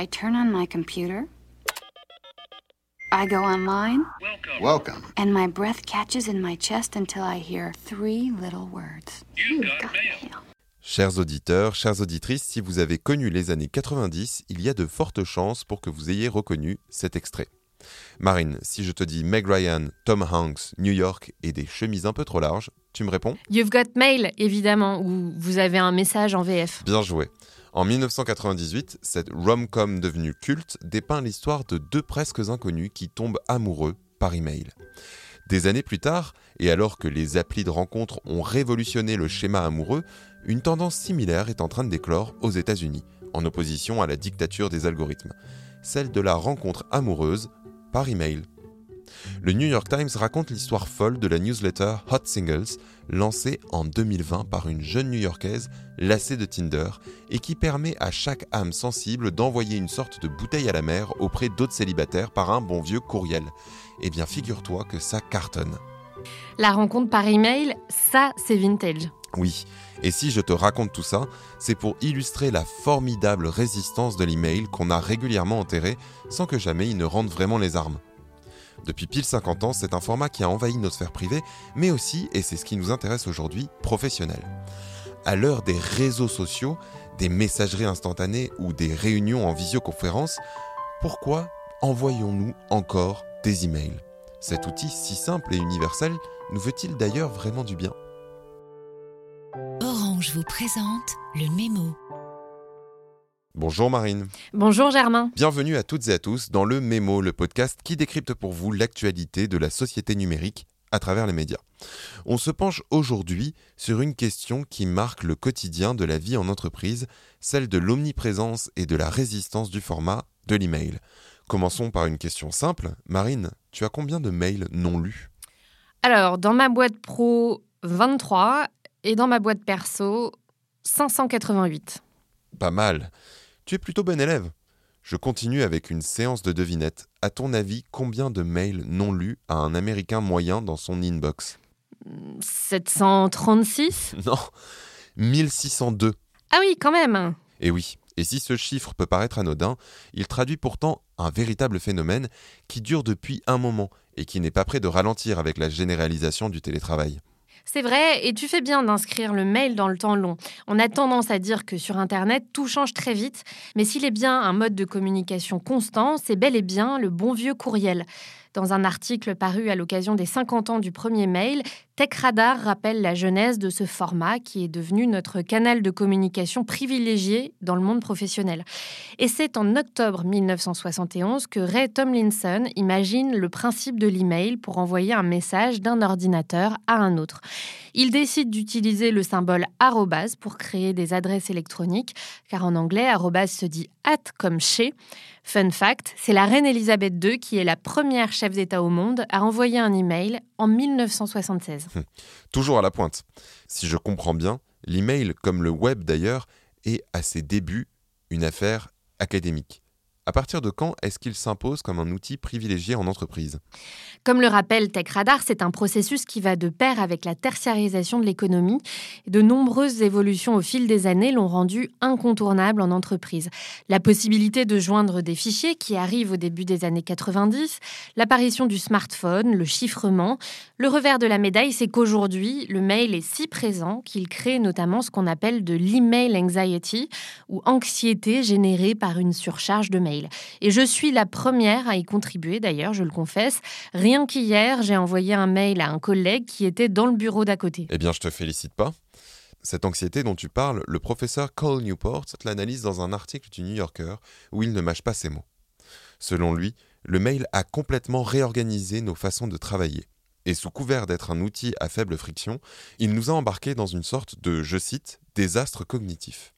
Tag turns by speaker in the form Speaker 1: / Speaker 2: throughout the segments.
Speaker 1: I turn on my computer. I go online.
Speaker 2: Welcome.
Speaker 1: And my breath catches in my chest until I hear three little words. You got mail.
Speaker 3: Chers auditeurs, chères auditrices, si vous avez connu les années 90, il y a de fortes chances pour que vous ayez reconnu cet extrait. Marine, si je te dis Meg Ryan, Tom Hanks, New York et des chemises un peu trop larges, tu me réponds?
Speaker 4: You've Got Mail, évidemment, où vous avez un message en VF.
Speaker 3: Bien joué. En 1998, cette rom-com devenue culte dépeint l'histoire de deux presque inconnus qui tombent amoureux par email. Des années plus tard, et alors que les applis de rencontre ont révolutionné le schéma amoureux, une tendance similaire est en train de déclore aux États-Unis, en opposition à la dictature des algorithmes, celle de la rencontre amoureuse par email. Le New York Times raconte l'histoire folle de la newsletter Hot Singles, lancée en 2020 par une jeune New-Yorkaise lassée de Tinder et qui permet à chaque âme sensible d'envoyer une sorte de bouteille à la mer auprès d'autres célibataires par un bon vieux courriel. Eh bien, figure-toi que ça cartonne.
Speaker 4: La rencontre par email, ça, c'est vintage.
Speaker 3: Oui, et si je te raconte tout ça, c'est pour illustrer la formidable résistance de l'email qu'on a régulièrement enterré sans que jamais il ne rende vraiment les armes. Depuis pile 50 ans, c'est un format qui a envahi notre sphère privée, mais aussi, et c'est ce qui nous intéresse aujourd'hui, professionnel. À l'heure des réseaux sociaux, des messageries instantanées ou des réunions en visioconférence, pourquoi envoyons-nous encore des emails? Cet outil si simple et universel nous veut-il d'ailleurs vraiment du bien?
Speaker 5: Orange vous présente le mémo.
Speaker 3: Bonjour Marine.
Speaker 4: Bonjour Germain.
Speaker 3: Bienvenue à toutes et à tous dans le Mémo, le podcast qui décrypte pour vous l'actualité de la société numérique à travers les médias. On se penche aujourd'hui sur une question qui marque le quotidien de la vie en entreprise, celle de l'omniprésence et de la résistance du format de l'email. Commençons par une question simple. Marine, tu as combien de mails non lus?
Speaker 4: Alors, dans ma boîte pro, 23 et dans ma boîte perso, 588.
Speaker 3: Pas mal. Tu es plutôt bon élève. Je continue avec une séance de devinettes. À ton avis, combien de mails non lus a un Américain moyen dans son inbox?
Speaker 4: 736
Speaker 3: Non, 1602.
Speaker 4: Ah oui, quand même
Speaker 3: Et oui, et si ce chiffre peut paraître anodin, il traduit pourtant un véritable phénomène qui dure depuis un moment et qui n'est pas prêt de ralentir avec la généralisation du télétravail.
Speaker 4: C'est vrai, et tu fais bien d'inscrire le mail dans le temps long. On a tendance à dire que sur Internet, tout change très vite, mais s'il est bien un mode de communication constant, c'est bel et bien le bon vieux courriel. Dans un article paru à l'occasion des 50 ans du premier mail, TechRadar rappelle la genèse de ce format qui est devenu notre canal de communication privilégié dans le monde professionnel. Et c'est en octobre 1971 que Ray Tomlinson imagine le principe de l'email pour envoyer un message d'un ordinateur à un autre. Il décide d'utiliser le symbole arrobase pour créer des adresses électroniques, car en anglais, arrobase se dit at comme chez. Fun fact, c'est la reine Elisabeth II qui est la première chef d'État au monde à envoyer un email en 1976.
Speaker 3: Toujours à la pointe. Si je comprends bien, l'email, comme le web d'ailleurs, est à ses débuts une affaire académique. À partir de quand est-ce qu'il s'impose comme un outil privilégié en entreprise?
Speaker 4: Comme le rappelle TechRadar, c'est un processus qui va de pair avec la tertiarisation de l'économie. De nombreuses évolutions au fil des années l'ont rendu incontournable en entreprise. La possibilité de joindre des fichiers qui arrivent au début des années 90, l'apparition du smartphone, le chiffrement. Le revers de la médaille, c'est qu'aujourd'hui, le mail est si présent qu'il crée notamment ce qu'on appelle de l'email anxiety ou anxiété générée par une surcharge de mail. Et je suis la première à y contribuer, d'ailleurs, je le confesse. Rien qu'hier, j'ai envoyé un mail à un collègue qui était dans le bureau d'à côté.
Speaker 3: Eh bien, je te félicite pas. Cette anxiété dont tu parles, le professeur Cole Newport l'analyse dans un article du New Yorker où il ne mâche pas ses mots. Selon lui, le mail a complètement réorganisé nos façons de travailler. Et sous couvert d'être un outil à faible friction, il nous a embarqués dans une sorte de, je cite, désastre cognitif.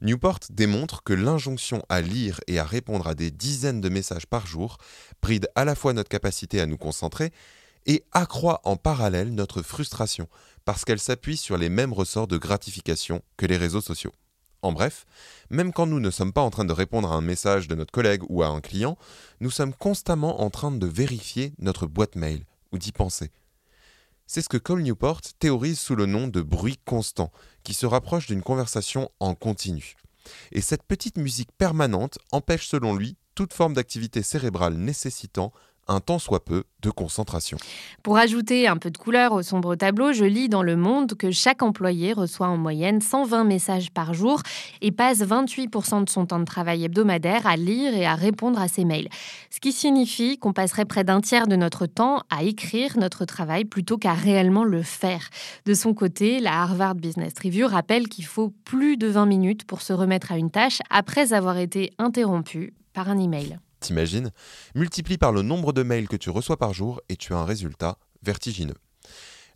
Speaker 3: Newport démontre que l'injonction à lire et à répondre à des dizaines de messages par jour bride à la fois notre capacité à nous concentrer et accroît en parallèle notre frustration parce qu'elle s'appuie sur les mêmes ressorts de gratification que les réseaux sociaux. En bref, même quand nous ne sommes pas en train de répondre à un message de notre collègue ou à un client, nous sommes constamment en train de vérifier notre boîte mail ou d'y penser. C'est ce que Cole Newport théorise sous le nom de bruit constant, qui se rapproche d'une conversation en continu. Et cette petite musique permanente empêche selon lui toute forme d'activité cérébrale nécessitant un temps soit peu de concentration.
Speaker 4: Pour ajouter un peu de couleur au sombre tableau, je lis dans Le Monde que chaque employé reçoit en moyenne 120 messages par jour et passe 28% de son temps de travail hebdomadaire à lire et à répondre à ses mails. Ce qui signifie qu'on passerait près d'un tiers de notre temps à écrire notre travail plutôt qu'à réellement le faire. De son côté, la Harvard Business Review rappelle qu'il faut plus de 20 minutes pour se remettre à une tâche après avoir été interrompu par un email.
Speaker 3: T'imagines Multiplie par le nombre de mails que tu reçois par jour et tu as un résultat vertigineux.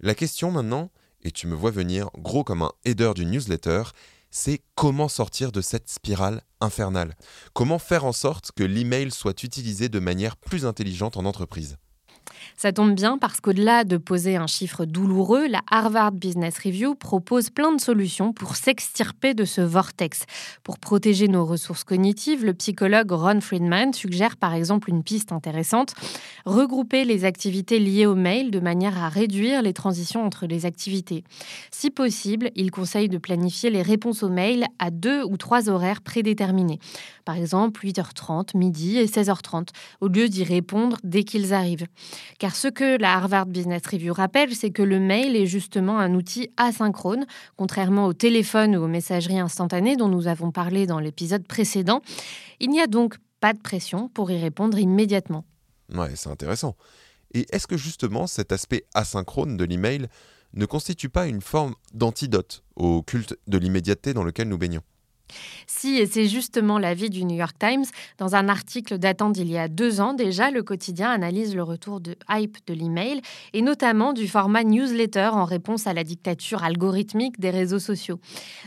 Speaker 3: La question maintenant, et tu me vois venir gros comme un header d'une newsletter, c'est comment sortir de cette spirale infernale? Comment faire en sorte que l'email soit utilisé de manière plus intelligente en entreprise?
Speaker 4: Ça tombe bien parce qu'au-delà de poser un chiffre douloureux, la Harvard Business Review propose plein de solutions pour s'extirper de ce vortex. Pour protéger nos ressources cognitives, le psychologue Ron Friedman suggère par exemple une piste intéressante, regrouper les activités liées au mail de manière à réduire les transitions entre les activités. Si possible, il conseille de planifier les réponses aux mails à deux ou trois horaires prédéterminés. Par exemple, 8h30, midi et 16h30, au lieu d'y répondre dès qu'ils arrivent. Car ce que la Harvard Business Review rappelle, c'est que le mail est justement un outil asynchrone, contrairement au téléphone ou aux messageries instantanées dont nous avons parlé dans l'épisode précédent. Il n'y a donc pas de pression pour y répondre immédiatement.
Speaker 3: Ouais, c'est intéressant. Et est-ce que justement cet aspect asynchrone de l'email ne constitue pas une forme d'antidote au culte de l'immédiateté dans lequel nous baignons?
Speaker 4: Si, et c'est justement l'avis du New York Times, dans un article datant d'il y a deux ans déjà, le quotidien analyse le retour de hype de l'email et notamment du format newsletter en réponse à la dictature algorithmique des réseaux sociaux.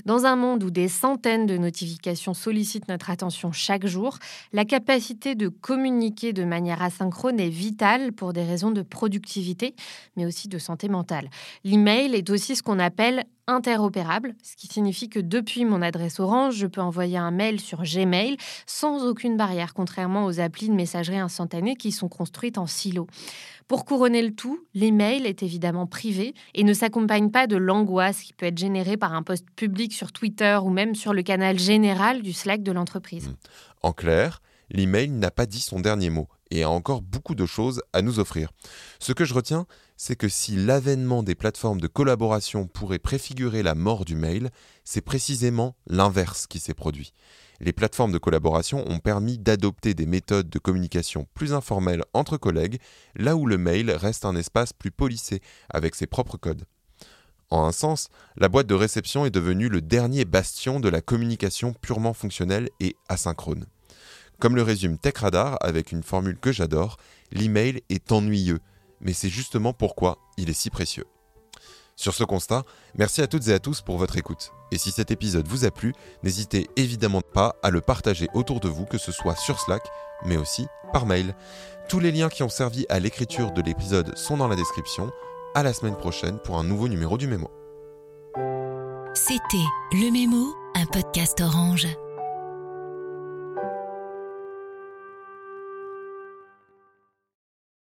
Speaker 4: Dans un monde où des centaines de notifications sollicitent notre attention chaque jour, la capacité de communiquer de manière asynchrone est vitale pour des raisons de productivité, mais aussi de santé mentale. L'email est aussi ce qu'on appelle interopérable, ce qui signifie que depuis mon adresse Orange, je peux envoyer un mail sur Gmail sans aucune barrière, contrairement aux applis de messagerie instantanée qui sont construites en silo. Pour couronner le tout, l'email est évidemment privé et ne s'accompagne pas de l'angoisse qui peut être générée par un post public sur Twitter ou même sur le canal général du Slack de l'entreprise.
Speaker 3: En clair, l'email n'a pas dit son dernier mot et a encore beaucoup de choses à nous offrir. Ce que je retiens, c'est que si l'avènement des plateformes de collaboration pourrait préfigurer la mort du mail, c'est précisément l'inverse qui s'est produit. Les plateformes de collaboration ont permis d'adopter des méthodes de communication plus informelles entre collègues, là où le mail reste un espace plus polissé, avec ses propres codes. En un sens, la boîte de réception est devenue le dernier bastion de la communication purement fonctionnelle et asynchrone. Comme le résume TechRadar avec une formule que j'adore, l'email est ennuyeux, mais c'est justement pourquoi il est si précieux. Sur ce constat, merci à toutes et à tous pour votre écoute. Et si cet épisode vous a plu, n'hésitez évidemment pas à le partager autour de vous, que ce soit sur Slack, mais aussi par mail. Tous les liens qui ont servi à l'écriture de l'épisode sont dans la description. À la semaine prochaine pour un nouveau numéro du Mémo.
Speaker 5: C'était Le Mémo, un podcast orange.